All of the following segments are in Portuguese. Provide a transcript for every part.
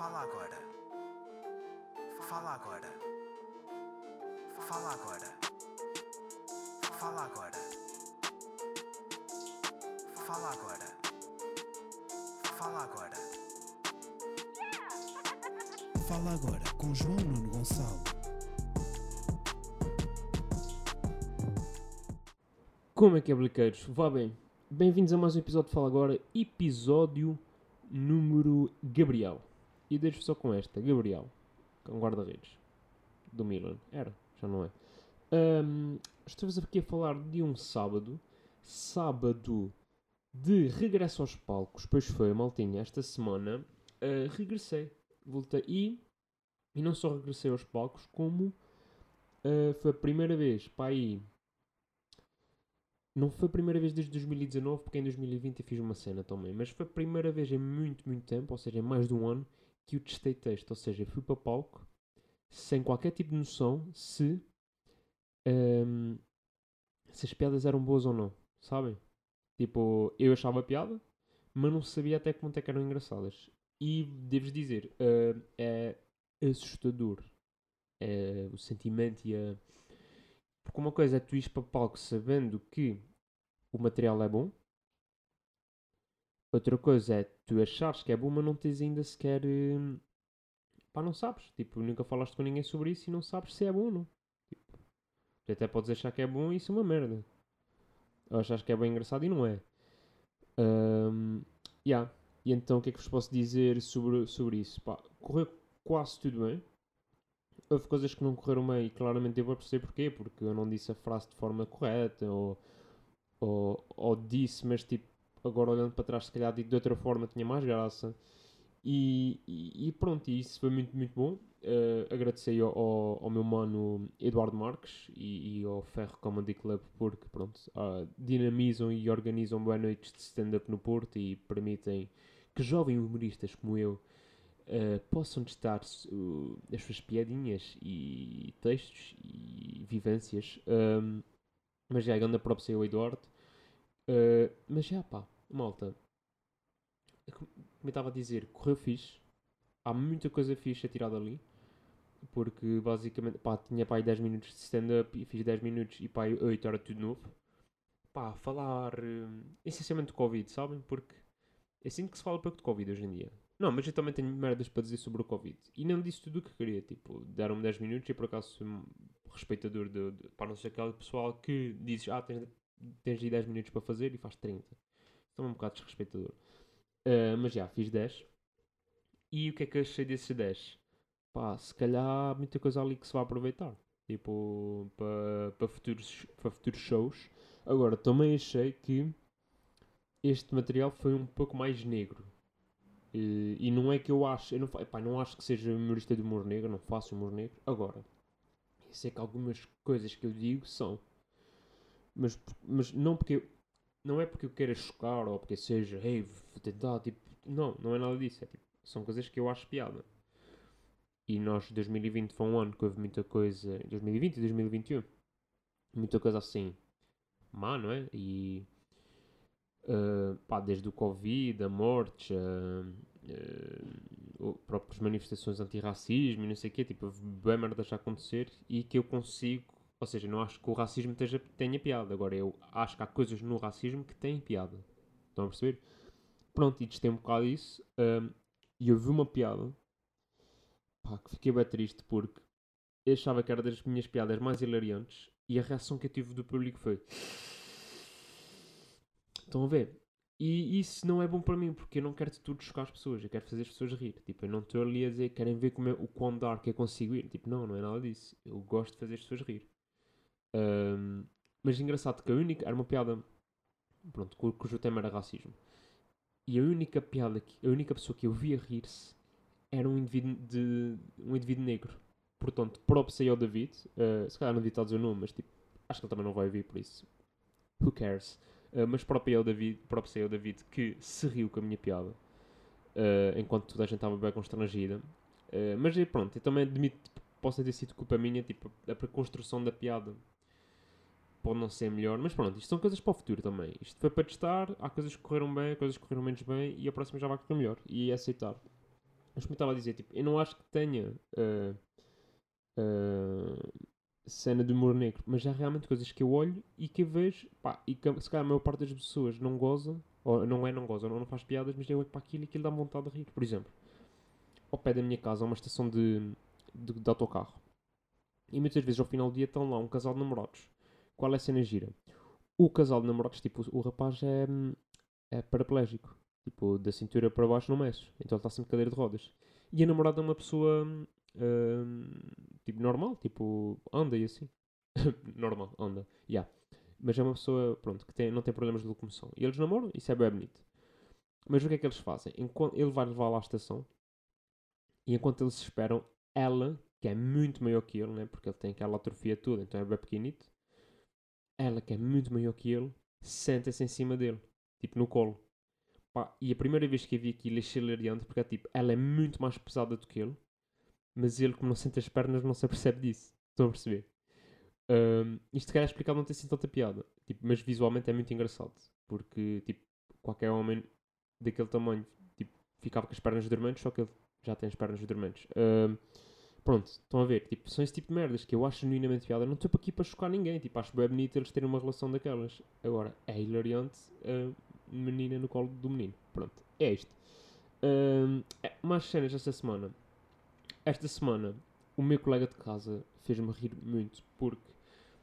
Fala agora. Fala agora. Fala agora. Fala agora. Fala agora. Fala agora. Fala agora com João Nuno Gonçalo. Como é que é, bliqueiros? Vá bem. Bem-vindos a mais um episódio de Fala Agora, episódio número Gabriel. E deixo só com esta, Gabriel, com guarda-redes do Milan. Era, já não é. Ahm, estamos aqui a falar de um sábado, sábado de regresso aos palcos, pois foi, maltinha, esta semana ah, regressei, voltei e, e não só regressei aos palcos, como ah, foi a primeira vez, para aí, não foi a primeira vez desde 2019, porque em 2020 eu fiz uma cena também, mas foi a primeira vez em muito, muito tempo, ou seja, em mais de um ano, que eu testei texto. Ou seja, fui para palco sem qualquer tipo de noção se, ehm, se as piadas eram boas ou não, sabem? Tipo, eu achava piada, mas não sabia até que ponto é que eram engraçadas. E devo dizer, eh, é assustador eh, o sentimento e a. Porque uma coisa é tu ires para palco sabendo que o material é bom, outra coisa é tu achares que é bom, mas não tens ainda sequer. hum, Pá, não sabes. Tipo, nunca falaste com ninguém sobre isso e não sabes se é bom ou não. Tipo, tu até podes achar que é bom e isso é uma merda. Ou achas que é bem engraçado e não é. Hum, yeah. E então o que é que vos posso dizer sobre, sobre isso? Pá, correu quase tudo bem. Houve coisas que não correram bem e claramente eu vou perceber porquê, porque eu não disse a frase de forma correta ou, ou, ou disse, mas tipo, agora olhando para trás, se calhar de outra forma tinha mais graça. E, e, e pronto, isso foi muito, muito bom. Eh, agradecer ao, ao, ao meu mano Eduardo Marques e, e ao Ferro Comedy Club porque pronto, ah, dinamizam e organizam boas noites de stand-up no Porto e permitem que jovens humoristas como eu eh, possam testar uh, as suas piadinhas e textos e vivências. Um, mas já, anda próprio ao Eduardo. Uh, mas já, pá, malta. Como eu estava a dizer, correu fixe. Há muita coisa fixe a tirar dali. Porque basicamente, pá, tinha pá aí 10 minutos de stand-up e fiz 10 minutos e pá, aí 8 era tudo novo. Pá, falar hum, essencialmente do Covid, sabem? Porque eu sinto que se fala pouco de Covid hoje em dia. Não, mas eu também tenho merdas para dizer sobre o Covid. E não disse tudo o que queria. Tipo, deram-me 10 minutos e por acaso respeitador de, de para não ser aquele pessoal que dizes, ah, tens, tens aí 10 minutos para fazer e faz 30. Isso é um bocado desrespeitador. Ah, mas já, fiz 10. E o que é que achei desses 10? Pá, se calhar há muita coisa ali que se vai aproveitar. Tipo, para pa futuros, para futuros shows. Agora, também achei que este material foi um pouco mais negro. E, e não é que eu acho, eu não, epá, não acho que seja humorista de humor negro, não faço humor negro. Agora, eu sei que algumas coisas que eu digo são. Mas, mas não porque não é porque eu queira chocar ou porque seja, hey, vou tentar, tipo, não, não é nada disso. É, tipo, são coisas que eu acho piada. E nós, 2020 foi um ano que houve muita coisa, 2020 e 2021, muita coisa assim, má, não é? E, uh, pá, desde o Covid, a mortes, uh, uh, próprias manifestações anti-racismo e não sei o quê, tipo, bem merdas a acontecer e que eu consigo, ou seja, não acho que o racismo esteja, tenha piada, agora eu acho que há coisas no racismo que têm piada. Estão a perceber? Pronto, e testei um bocado isso um, e eu vi uma piada pá, que fiquei bem triste porque eu achava que era das minhas piadas mais hilariantes e a reação que eu tive do público foi Estão a ver? E isso não é bom para mim, porque eu não quero de tudo chocar as pessoas, eu quero fazer as pessoas rir. Tipo, eu não estou ali a dizer, querem ver como é, o quão dark eu consigo ir. Tipo, não, não é nada disso. Eu gosto de fazer as pessoas rir. Ahm, mas engraçado que a única, era uma piada, pronto, cu- cujo tema era racismo. E a única piada, que, a única pessoa que eu via rir-se era um indivíduo, de, um indivíduo negro. Portanto, próprio ao David, ah, se calhar não devia estar a dizer o nome, mas tipo, acho que ele também não vai ouvir, por isso, who cares? Uh, mas próprio eu, David, próprio sei eu, David, que se riu com a minha piada, uh, enquanto toda a gente estava bem constrangida. Uh, mas pronto, eu também admito que possa ter sido culpa minha, tipo, a construção da piada pode não ser melhor, mas pronto, isto são coisas para o futuro também. Isto foi para testar, há coisas que correram bem, coisas que correram menos bem e a próxima já vai correr melhor e é aceitar. Mas como eu estava a dizer, tipo, eu não acho que tenha ah, ah, cena de humor negro, mas há realmente coisas que eu olho e que eu vejo, pá, e que se calhar a maior parte das pessoas não goza, ou não é não goza, ou não faz piadas, mas eu olho para aquilo e aquilo dá vontade de rir. Por exemplo, ao pé da minha casa há uma estação de, de, de autocarro. E muitas vezes ao final do dia estão lá um casal de namorados. Qual é a cena gira? O casal de namorados, tipo, o rapaz é, é paraplégico. Tipo, da cintura para baixo não mexe. Então ele está sempre de cadeira de rodas. E a namorada é uma pessoa, hum, tipo, normal. Tipo, anda e assim. normal, anda. Yeah. Mas é uma pessoa, pronto, que tem, não tem problemas de locomoção. E eles namoram, isso é bem bonito. Mas o que é que eles fazem? Enquanto, ele vai levar lá à estação. E enquanto eles esperam, ela, que é muito maior que ele, né? Porque ele tem aquela atrofia toda, então é bem pequenito. Ela, que é muito maior que ele, senta-se em cima dele. Tipo, no colo. Pá, e a primeira vez que eu vi aquilo achei hilariante, porque é tipo, ela é muito mais pesada do que ele. Mas ele, como não sente as pernas, não se apercebe disso. Estão a perceber? Ahm, isto calhar é explicado não tem sido tanta piada. Tipo, mas visualmente é muito engraçado. Porque, tipo, qualquer homem daquele tamanho, tipo, ficava com as pernas dormentes, só que ele já tem as pernas dormentes. Ahm, pronto, estão a ver, tipo, são esse tipo de merdas que eu acho genuinamente piada. Não estou aqui para chocar ninguém, tipo, acho bem bonito eles terem uma relação daquelas. Agora, é hilariante a menina no colo do menino. Pronto, é isto. Ahm, é, mais cenas esta semana. Esta semana, o meu colega de casa fez-me rir muito porque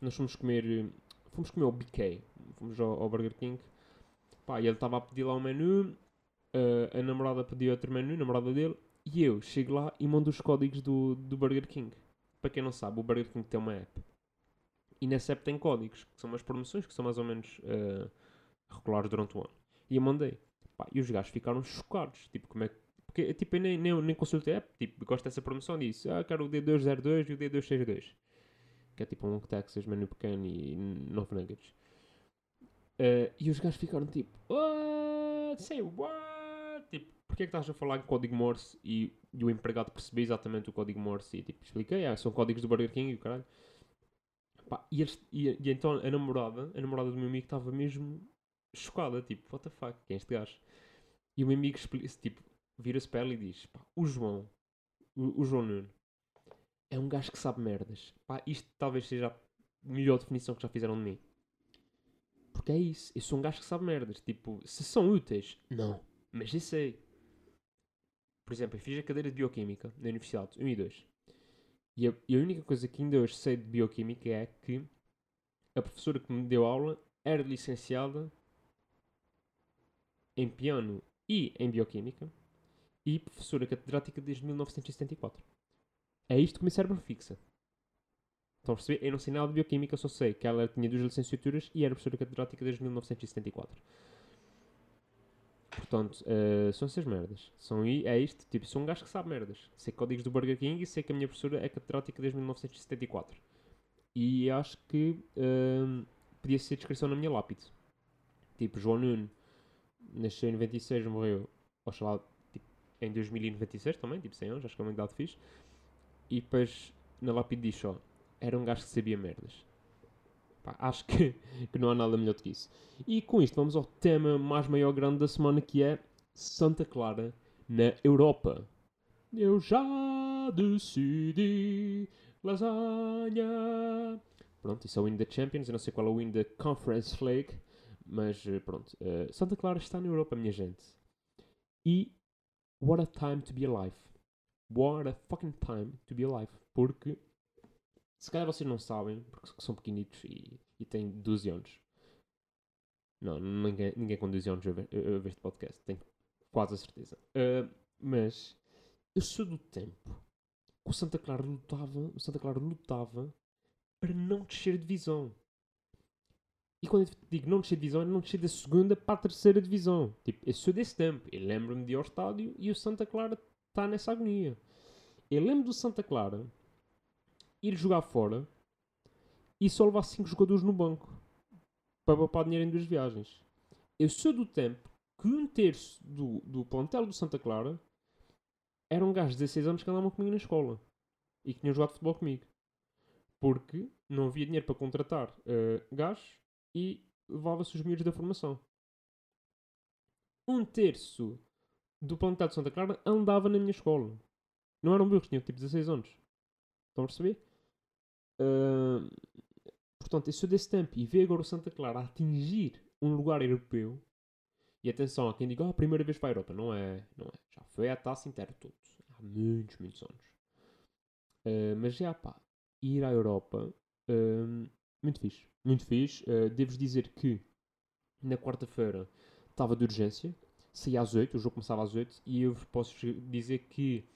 nós fomos comer, fomos comer ao BK, fomos ao, ao Burger King. Pá, e ele estava a pedir lá um menu, eh, a namorada pediu outro menu, a namorada dele, e eu chego lá e mando os códigos do, do Burger King. Para quem não sabe, o Burger King tem uma app. E nessa app tem códigos, que são umas promoções que são mais ou menos eh, regulares durante o ano. E eu mandei. Pá, e os gajos ficaram chocados. Tipo, como é que. Porque tipo, eu nem, nem, nem consultei a app. Tipo, gosto dessa promoção. Disse, ah, quero o D202 e o D262. Que é tipo um Long Texas, menu pequeno e 9 nuggets. Eh, e os gajos ficaram tipo, what? Say what? Porque é que estás a falar em código Morse e, e o empregado percebeu exatamente o código Morse e tipo, expliquei, ah, são códigos do Burger King e o caralho. Pá, e, e- e então a namorada, a namorada do meu amigo estava mesmo chocada, tipo, what the fuck, quem é este gajo? E o meu amigo tipo, vira-se para ela e diz, pá, o João, o, o João Nuno, é um gajo que sabe merdas. Pá, isto talvez seja a melhor definição que já fizeram de mim. Porque é isso, eu sou um gajo que sabe merdas. Tipo, se são úteis, não. Mas eu sei. Por exemplo, eu fiz a cadeira de Bioquímica na Universidade, 1 e 2. E a, e a única coisa que ainda hoje sei de Bioquímica é que a professora que me deu aula era licenciada em piano e em Bioquímica e professora catedrática desde 1974. É isto que o meu cérebro fixa. Estão a perceber? Eu não sei nada de Bioquímica, só sei que ela tinha duas licenciaturas e era professora catedrática desde 1974. Portanto, eh, são essas merdas. São, é isto, tipo, sou um gajo que sabe merdas. Sei códigos do Burger King e sei que a minha professora é catedrática desde 1974. E acho que ehm, podia ser descrição na minha lápide. Tipo, João Nuno nasceu em 96, morreu, oxalá, tipo, em 2096 também, tipo 100 anos, acho que é uma idade fixe. E depois na lápide diz só, era um gajo que sabia merdas. Pá, acho que, que não há nada melhor do que isso. E com isto vamos ao tema mais maior grande da semana que é Santa Clara na Europa. Eu já decidi lasanha. Pronto, isso é o win da Champions. Eu não sei qual é o win da Conference League. Mas eh, pronto, eh, Santa Clara está na Europa, minha gente. E what a time to be alive. What a fucking time to be alive. Porque se calhar vocês não sabem, porque são pequenitos e, e têm 12 anos. Não, ninguém, ninguém com 12 anos ouve, este podcast, tenho quase a certeza. Ah, mas eu sou do tempo que o Santa Clara lutava, o Santa Clara lutava para não descer de divisão. E quando eu digo não descer de divisão, é não descer da segunda para a terceira divisão. Tipo, eu sou desse tempo. Eu lembro-me de ir ao estádio e o Santa Clara está nessa agonia. Eu lembro do Santa Clara ir jogar fora e só levar 5 jogadores no banco para poupar dinheiro em duas viagens. Eu sou do tempo que um terço do, do plantel do Santa Clara eram gajos de 16 anos que andavam comigo na escola e que tinham jogado futebol comigo. Porque não havia dinheiro para contratar uh, gajos e levava-se os miúdos da formação. Um terço do planetário de Santa Clara andava na minha escola. Não eram burros, tinham tipo 16 anos. Estão a perceber? Portanto, eu sou desse e ver agora o Santa Clara a atingir um lugar europeu. E atenção, há quem diga, ah, a primeira vez para a Europa. Não é, não é. Já foi à taça inteira todos. Há muitos, muitos anos. Ah, mas já, pá, ir à Europa, ah, muito fixe. Muito fixe. Ah, Devo-vos dizer que na quarta-feira estava de urgência. Saía às 8, o jogo começava às 8. E eu posso dizer que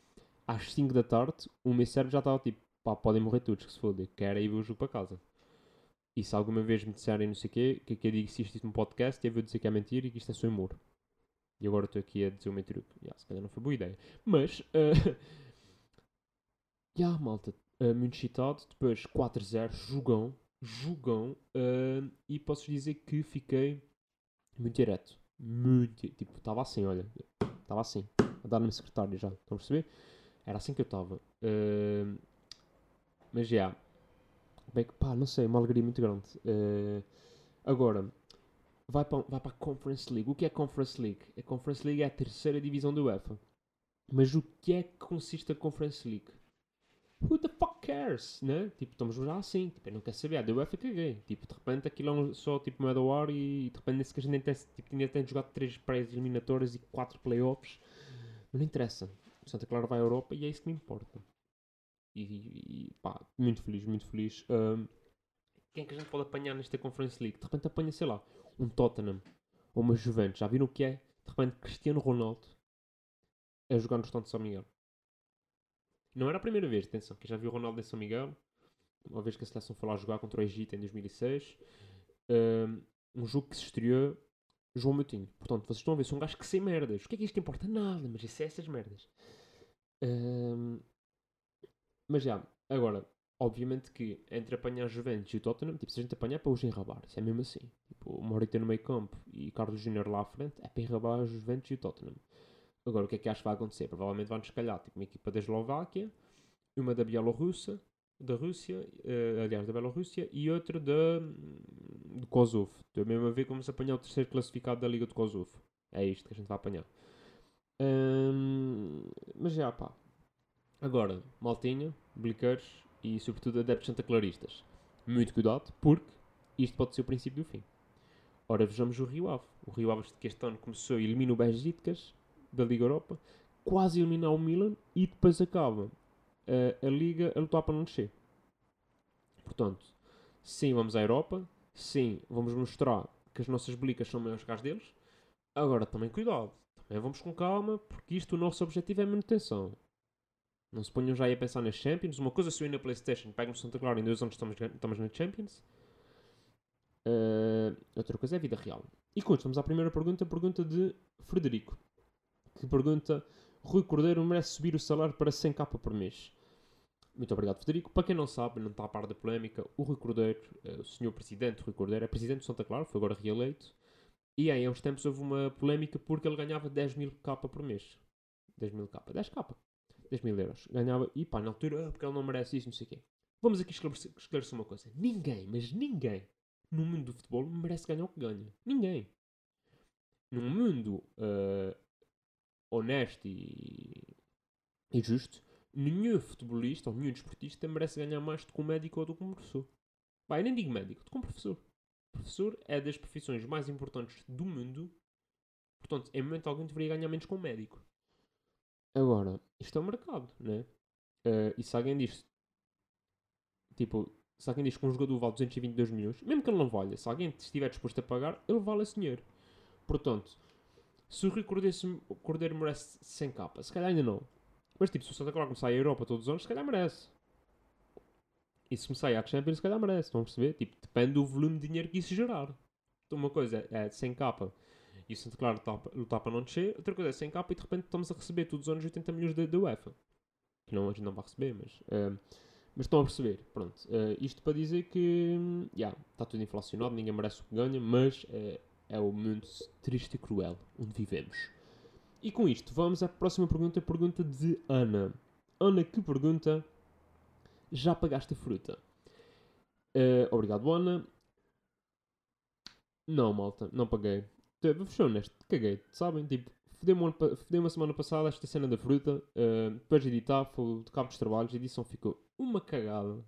às 5 da tarde o meu cérebro já estava tipo, pá, podem morrer todos, que se foda. Quero ver o jogo para casa. E se alguma vez me disserem não sei o quê, que, que eu digo se isto é um podcast, eu vou dizer que é mentira e que isto é só humor. E agora estou aqui a dizer o mentira. Yeah, se calhar não foi boa ideia. Mas, uh, yeah, malta, uh, muito excitado. Depois 4-0, jogão, jogão. uh, e posso dizer que fiquei muito direto. Muito, tipo, estava assim, olha. Estava assim, a dar-me secretário já. Estão a perceber? Era assim que eu estava. Uh, mas já. Bem que, pá, não sei, uma alegria muito grande. Uh, agora, vai para, vai para a Conference League. O que é Conference League? A Conference League é a terceira divisão da UEFA. Mas o que é que consiste a Conference League? Who the fuck cares? Né? Tipo, estamos já assim. Tipo, eu não quero saber. A da UEFA caguei. Tipo, de repente aquilo é um- só tipo moeda ao ar e de repente nesse que a gente tem, tipo, ainda tem jogado 3 pré-eliminatórias e 4 playoffs. Mas não interessa. Santa Clara vai à Europa e é isso que me importa. E, e pá, muito feliz, muito feliz. Ahm, quem é que a gente pode apanhar nesta Conference League? De repente apanha, sei lá, um Tottenham ou uma Juventus. Já viram o que é? De repente Cristiano Ronaldo a jogar no Estado de São Miguel. Não era a primeira vez, atenção, que já vi o Ronaldo em São Miguel. Uma vez que a seleção foi lá jogar contra o Egito em 2006. Ahm, um jogo que se estreou João Moutinho. Portanto, vocês estão a ver, sou um gajo que sem merdas. O que é que isto importa? Nada, mas isso é essas merdas. Ahm, mas já, agora, obviamente que entre apanhar Juventus e o Tottenham, tipo, se a gente apanhar para os enrabar, isso é mesmo assim. Tipo, o Morita no meio campo e Carlos Júnior lá à frente é para enrabar os Juventus e o Tottenham. Agora, o que é que acho que vai acontecer? Provavelmente vão-nos calhar, tipo, uma equipa da Eslováquia, uma da Bielorrússia, da Rússia, eh, aliás, da Bielorrússia, e outra da, de Kosovo. Estou mesmo a ver como se apanhar o terceiro classificado da Liga de Kosovo. É isto que a gente vai apanhar. Hum, mas já, pá. Agora, Maltinha, Bliqueiros e, sobretudo, adeptos santaclaristas. Muito cuidado, porque isto pode ser o princípio do fim. Ora, vejamos o Rio Ave. O Rio Ave que este ano começou e elimina o Besiktas da Liga Europa, quase eliminar o Milan e depois acaba eh, a Liga a lutar para não descer. Portanto, sim, vamos à Europa. Sim, vamos mostrar que as nossas blicas são maiores que as deles. Agora, também cuidado. Também vamos com calma, porque isto, o nosso objetivo é manutenção. Não se ponham já aí a pensar nas Champions. Uma coisa se eu ir na Playstation, pego no Santa Clara em dois anos estamos, estamos na Champions. Eh, outra coisa é a vida real. E com isto, vamos à primeira pergunta. Pergunta de Frederico. Que pergunta... Rui Cordeiro merece subir o salário para 100k por mês. Muito obrigado, Federico. Para quem não sabe, não está a par da polémica, o Rui Cordeiro, eh, o senhor presidente Rui Cordeiro, é presidente de Santa Clara, foi agora reeleito. E aí, há uns tempos houve uma polémica porque ele ganhava 10 mil k por mês. 10 mil k, 10 k. 10 mil euros. Ganhava, e pá, na altura, ah, porque ele não merece isso, não sei o quê. Vamos aqui esclarecer, esclarecer uma coisa. Ninguém, mas ninguém, no mundo do futebol merece ganhar o que ganha. Ninguém. Num mundo ah, honesto e, e justo, nenhum futebolista ou nenhum desportista merece ganhar mais do que um médico ou do que um professor. Eu nem digo médico, do que um professor. Professor é das profissões mais importantes do mundo. Portanto, em momento algum deveria ganhar menos que um médico. Agora, isto é um mercado, né? Eh, e se alguém diz, tipo, se alguém diz que um jogador vale 222 milhões, mesmo que ele não valha, se alguém estiver disposto a pagar, ele vale esse dinheiro. Portanto, se o Rui Cordeiro, merece 100 capas, se calhar ainda não. Mas tipo, se o Santa Clara começar a Europa todos os anos, se calhar merece. E se começar a ir à Champions, se calhar merece. A perceber? Tipo, depende do volume de dinheiro que isso gerar. Então uma coisa é 100 capa e o Santa Clara lutar, para não descer. Outra coisa é 100 capa e de repente estamos a receber todos os anos 80 milhões da UEFA. Que não, a gente não vai receber, mas... eh, mas estão a perceber, pronto. Eh, isto para dizer que, hum, yeah, está tudo inflacionado, ninguém merece o que ganha, mas eh, é o mundo triste e cruel onde vivemos. E com isto, vamos à próxima pergunta, pergunta de Ana. Ana que pergunta: Já pagaste a fruta? Eh, obrigado, Ana. Não, malta, não paguei. Vou ser honesto, caguei, sabem? Tipo, fodeu-me um ano pa- fodeu-me a semana passada esta cena da fruta. eh, depois de editar, foi de cabo dos trabalhos, a edição ficou uma cagada.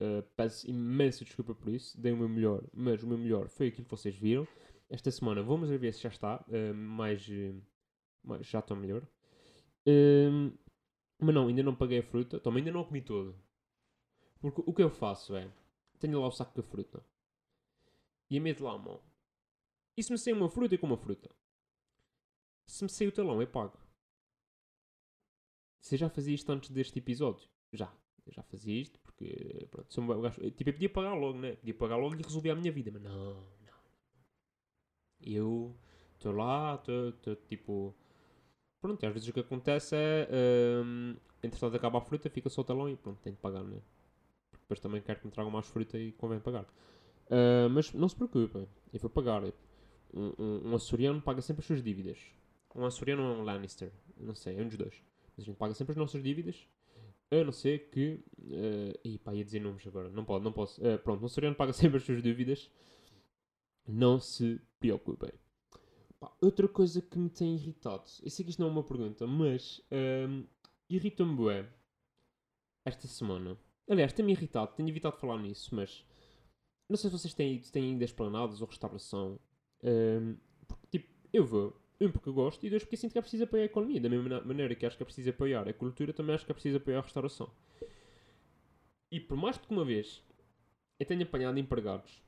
Eh, peço imensa desculpa por isso. Dei o meu melhor, mas o meu melhor foi aquilo que vocês viram. Esta semana vamos ver se já está. eh, mais, mais- já estou melhor. Ehm, mas não, ainda não paguei a fruta. Também ainda não comi toda. Porque o que eu faço é. Tenho lá o saco da fruta. E meto lá a mão. E se me sair uma fruta, eu como a fruta. Se me sair o talão, eu pago. Você já fazia isto antes deste episódio? Já. Eu já fazia isto porque, pronto, sou um bom gajo. Tipo, eu podia pagar logo, né? Podia pagar logo e resolver a minha vida. Mas não, não. Eu estou lá, estou tipo... Pronto, e às vezes o que acontece é... hum, entretanto acaba a fruta, fica só o talão e pronto, tenho de pagar, né? Porque depois também quero que me tragam mais fruta e convém pagar. Ah, mas não se preocupem, eu vou pagar. Um, um, um açoriano paga sempre as suas dívidas. Um açoriano ou um Lannister, não sei, é um dos dois. Mas a gente paga sempre as nossas dívidas. A não ser que. Uh, e pá, ia dizer nomes agora. Não pode, não posso. Ah, pronto, um açoriano paga sempre as suas dívidas. Não se preocupem. Pá, outra coisa que me tem irritado. Eu sei que isto não é uma pergunta, mas. ahm, Irrita-me bué. Esta semana. Aliás, tem-me irritado. Tenho evitado falar nisso, mas. Não sei se vocês têm, ido- têm ainda esplanadas ou restauração. Ahm, porque, tipo, eu vou. Um, porque eu gosto, e dois, porque sinto que é preciso apoiar a economia. Da mesma maneira que acho que é preciso apoiar a cultura, também acho que é preciso apoiar a restauração. E por mais do que uma vez eu tenho apanhado empregados,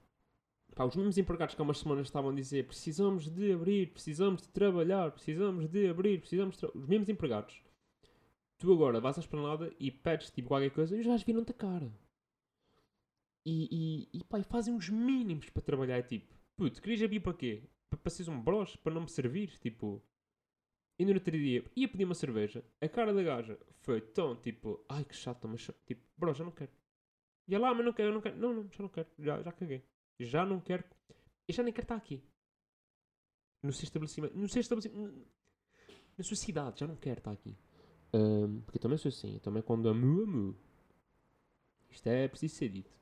pá, os mesmos empregados que há umas semanas estavam a dizer precisamos de abrir, precisamos de trabalhar, precisamos de abrir, precisamos de tra-" Os mesmos empregados. Tu agora vais à esplanada e pedes tipo qualquer coisa e já as viram-te a cara. E, e, e pá, e fazem os mínimos para trabalhar. Tipo, puto, querias abrir para quê? Para, para seres um broche? Para não me servir? Tipo, e no outro dia ia pedir uma cerveja. A cara da gaja foi tão tipo, ai que chato, mas tipo, bro, já não quero. E ela, ah, mas não quero, não quero. Não, não, já não quero. Já, já caguei. Já não quero. Eu já nem quero estar aqui. No seu estabelecimento. No seu estabelecimento. Na sua cidade, já não quero estar aqui. Ahm, porque eu também sou assim. Eu também quando amo, amo. Isto é preciso ser dito.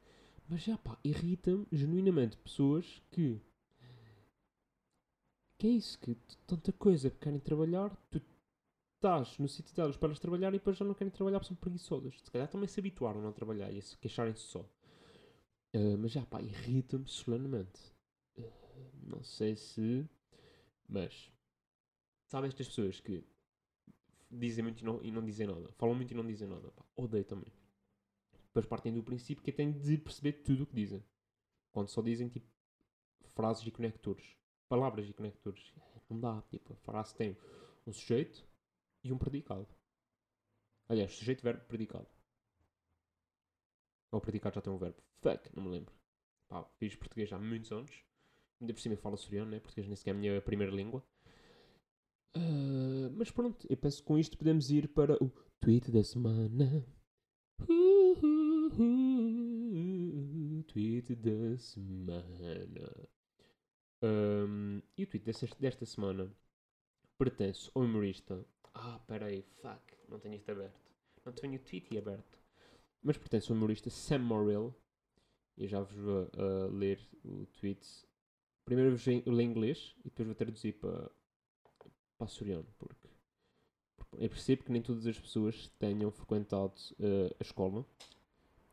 Mas já pá, irrita-me genuinamente pessoas que. Que é isso? Que tanta coisa que querem trabalhar, tu estás no sítio delas para elas trabalhar e depois já não querem trabalhar porque são preguiçosas. Se calhar também se habituaram a não trabalhar e a se queixarem-se só. Ah, mas já pá, irrita-me solenemente. Ah, não sei se. Mas. Sabem estas pessoas que dizem muito e não, e não dizem nada. Falam muito e não dizem nada. Pá, odeio também. Depois partem do princípio que tenho de perceber tudo o que dizem. Quando só dizem tipo frases e conectores. Palavras e conectores. Não dá. Tipo, a frase tem um sujeito e um predicado. Aliás, sujeito, verbo, predicado. Ou predicado já tem um verbo. Fuck, não me lembro. Pá, fiz português há muitos anos. Ainda por cima eu falo açoriano, né? Português nem sequer é a minha primeira língua. Ah, mas pronto, eu penso que com isto podemos ir para o tweet da semana. Tweet da semana. Ahm, e o tweet desta, desta semana pertence ao humorista. Ah, peraí, fuck, não tenho isto aberto. Não tenho o tweet aberto. Mas pertence ao humorista Sam Morrill. Eu já vos vou ah, ler o tweet. Primeiro vos ler em inglês e depois vou traduzir para, para açoriano. Porque, eu percebo que nem todas as pessoas tenham frequentado ah, a escola.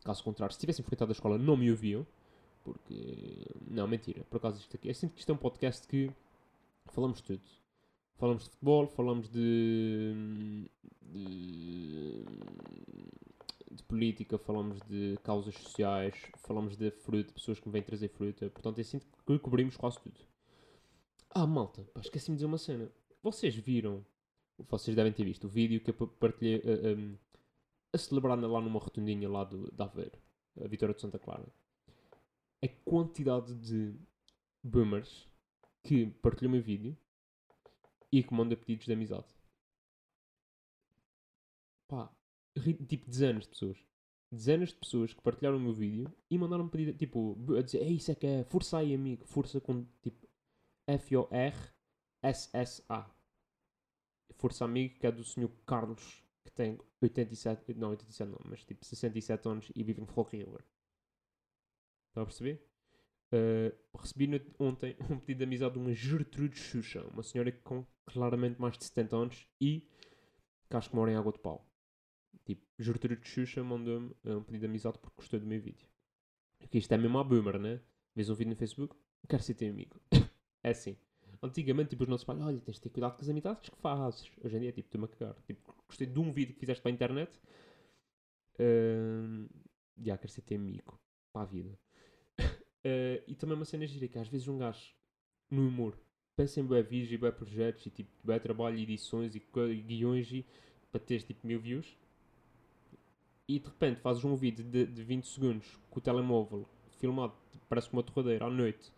Caso contrário, se tivessem frequentado a escola, não me ouviam. Porque. Não, mentira. Por acaso isto aqui. Eu sinto que isto é um podcast que falamos de tudo. Falamos de futebol, falamos de. de, de política, falamos de causas sociais, falamos de fruta, pessoas que me vêm trazer fruta. Portanto, eu sinto que cobrimos quase tudo. Ah, malta, pá, esqueci-me de dizer uma cena. Vocês viram, vocês devem ter visto o vídeo que eu pa- partilhei ah, um, a celebrar lá numa rotundinha lá do, de Aveiro, a Vitória de Santa Clara. A quantidade de boomers que partilhou o meu vídeo e que manda pedidos de amizade. Pá, tipo dezenas de pessoas. Dezenas de pessoas que partilharam o meu vídeo e mandaram pedido, tipo, a dizer, é isso é que é, força aí amigo, força com, tipo, F-O-R-S-S-A. Força amigo, que é do senhor Carlos, que tem 87, não, 87 não, mas tipo 67 anos e vive em Fall River. Estão a perceber? Uh, recebi ontem um pedido de amizade de uma Gertrude Xuxa, uma senhora com claramente mais de 70 anos e que acho que mora em Água de Pau. Tipo, Gertrude Xuxa mandou-me uh, um pedido de amizade porque gostou do meu vídeo. Porque isto é mesmo a boomer, né? Vês um vídeo no Facebook, quero ser teu amigo. é assim. Antigamente, tipo, os nossos pais, olha, tens de ter cuidado com as amizades que fazes. Hoje em dia, tipo, estou-me a cagar. Tipo, gostei de um vídeo que fizeste para a internet. Uh, já, quero ser teu amigo. Para a vida. Uh, e também uma cena gira que às vezes um gajo no humor pensa em bué vídeos e bué projetos e tipo bué trabalho, edições e, e guiões e para teres tipo mil views. E de repente fazes um vídeo de, de 20 segundos com o telemóvel filmado, parece uma torradeira à noite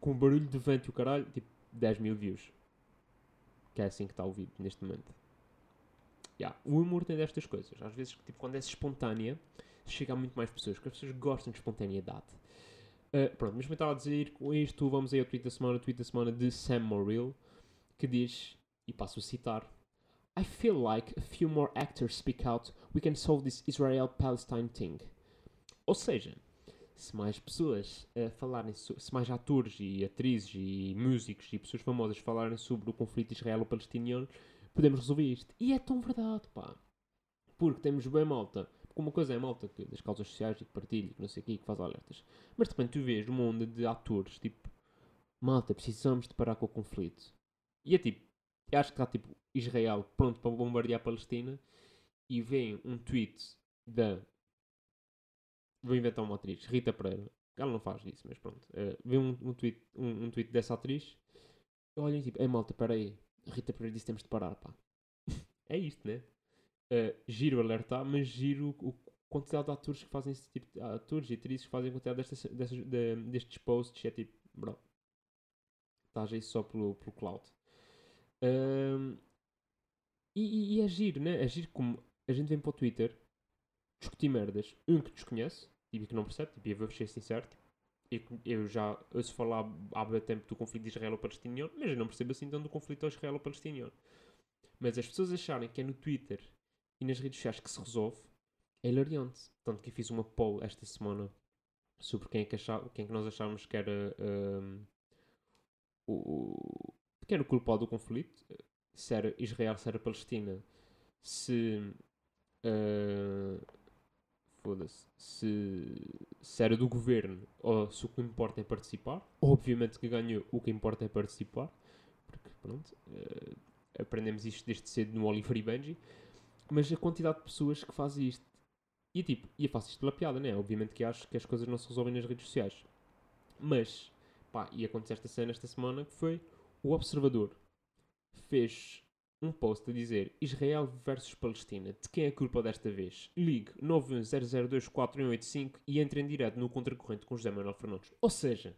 com barulho de vento e o caralho, tipo 10 mil views. Que é assim que está o vídeo neste momento. Yeah, o humor tem destas coisas. Às vezes tipo, quando é espontânea chega a muito mais pessoas porque as pessoas gostam de espontaneidade Uh, pronto, mas como eu estava a dizer, com isto vamos aí ao tweet da semana, o tweet da semana de Sam Morrill, que diz, e passo a citar, I feel like a few more actors speak out, we can solve this Israel-Palestine thing. Ou seja, se mais pessoas uh, falarem, se mais atores e atrizes e músicos e pessoas famosas falarem sobre o conflito israelo-palestiniano, podemos resolver isto. E é tão verdade, pá. Porque temos bem malta. Porque uma coisa é malta que, das causas sociais e que partilha, e que não sei o quê, que faz alertas. Mas de repente tu vês uma onda de atores, tipo, malta, precisamos de parar com o conflito. E é tipo, eu acho que está tipo Israel pronto para bombardear a Palestina e vem um tweet da. Vou inventar uma atriz, Rita Pereira. Ela não faz isso, mas pronto. Eh, vem um, um, tweet, um, um tweet dessa atriz. Olhem tipo, ei malta, peraí. Rita Pereira disse que temos de parar, pá. é isto, né? Uh, giro alertar, mas giro o quantidade de atores que fazem esse tipo de atores e atrizes que fazem quantidade destas, destas, de- destes posts é tipo, bro, estás aí só pelo, pelo cloud. Um, e, e- é giro, né? É giro como a gente vem para o Twitter discutir merdas, um que desconhece e que não percebe, tipo, eu vou ser sincero, tipo, eu, eu já ouço falar há bem tempo do conflito israelo-palestiniano, mas eu não percebo assim tanto do conflito israelo-palestiniano. Mas as pessoas acharem que é no Twitter e nas redes sociais que se resolve é hilariante. Tanto que fiz uma poll esta semana sobre quem é que, achava, quem é que nós achávamos que era um, o, pequeno culpado do conflito, se era Israel, se era Palestina, se uh, foda-se, se, se era do governo ou se o que importa é participar. Obviamente que ganhou o que importa é participar, porque pronto, uh, aprendemos isto desde cedo no Oliver e Benji mas a quantidade de pessoas que fazem isto. E tipo, e eu faço isto pela piada, né? Obviamente que acho que as coisas não se resolvem nas redes sociais. Mas, pá, e aconteceu esta cena esta semana que foi o Observador fez um post a dizer Israel versus Palestina. De quem é a culpa desta vez? Ligue 910024185 e entre em direto no contracorrente com José Manuel Fernandes. Ou seja,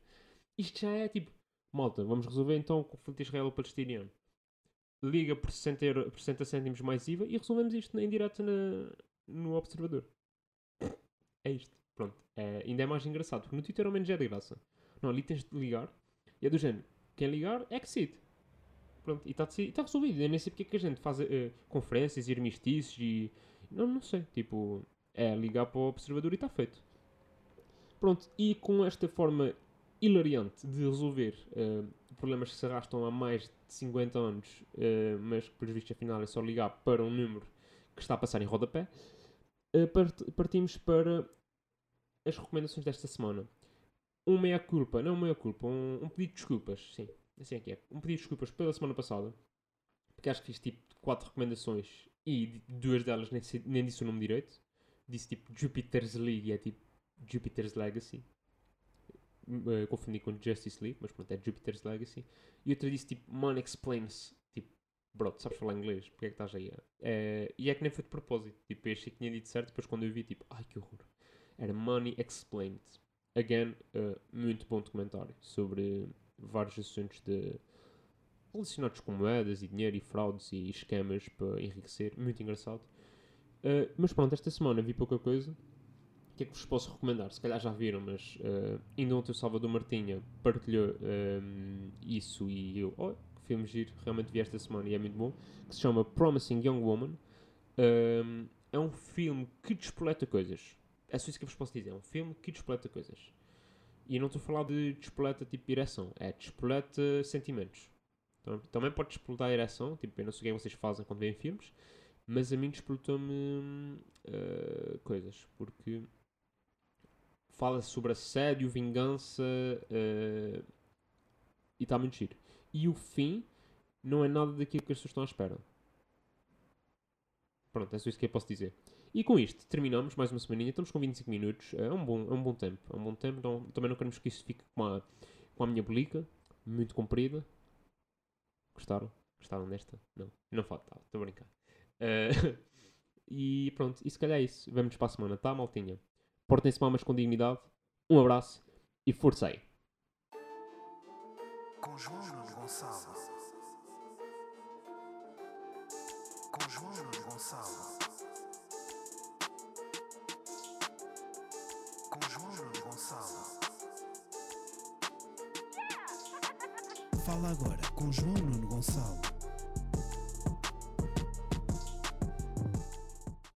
isto já é tipo, malta, vamos resolver então o conflito israelo-palestiniano liga por 60, euro, por 60 cêntimos mais IVA e resolvemos isto em direto na, no Observador. É isto. Pronto. É, ainda é mais engraçado, porque no Twitter ao menos é de graça. Não, ali tens de ligar e é do género. Quem ligar, exit. Pronto, e está tá resolvido. Eu nem sei porque é que a gente faz eh, conferências e armistícios e. Não, não sei. Tipo, é ligar para o Observador e está feito. Pronto, e com esta forma hilariante de resolver eh, problemas que se arrastam há mais de 50 anos, eh, mas que, por visto, afinal é só ligar para um número que está a passar em rodapé, eh, part- partimos para as recomendações desta semana. Um meia-culpa, não um meia-culpa, um, um pedido de desculpas, sim, assim é que é. Um pedido de desculpas pela semana passada, porque acho que fiz tipo 4 recomendações e duas delas nem, nem disse o nome direito. Disse tipo Jupiter's League e é tipo Jupiter's Legacy. Uh, confundi com Justice League, mas pronto, é Jupiter's Legacy. E outra disse tipo Money Explains. Tipo, bro, tu sabes falar inglês, porque é que estás aí? É, e é que nem foi de propósito. Tipo, eu achei que tinha dito certo, depois quando eu vi, tipo, ai que horror. Era Money Explained. Again, uh, muito bom documentário sobre vários assuntos de relacionados com moedas e dinheiro e fraudes e esquemas para enriquecer. Muito engraçado. Uh, mas pronto, esta semana vi pouca coisa. Que é que vos posso recomendar? Se calhar já viram, mas uh, ainda ontem o Salvador Martinha partilhou um, isso e eu, oh, que filme giro, realmente vi esta semana e é muito bom, que se chama Promising Young Woman. Um, é um filme que despoleta coisas. É só isso que eu vos posso dizer. É um filme que despoleta coisas. E não estou a falar de despoleta tipo ereção, é despoleta sentimentos. Também, também pode despoletar a ereção, tipo, eu não sei o que é que vocês fazem quando veem filmes, mas a mim despoletou-me eh, coisas, porque fala sobre assédio, vingança eh, e está muito giro. E o fim não é nada daquilo que as pessoas estão à espera. Pronto, é só isso que eu posso dizer. E com isto terminamos mais uma semaninha. Estamos com 25 minutos. É um bom, é um bom tempo. É um bom tempo. Também não queremos que isso fique com a, com a minha bolica. Muito comprida. Gostaram? Gostaram desta? Não. Não falta. Estou a brincar. Eh, e pronto. E se calhar é isso. Vemo-nos para a semana, tá, maltinha? Portem-se mal, mas com dignidade. Um abraço e força aí. Com João Gonçalo. Com João Gonçalo. Com João Gonçalo. Fala agora com João Nuno Gonçalo.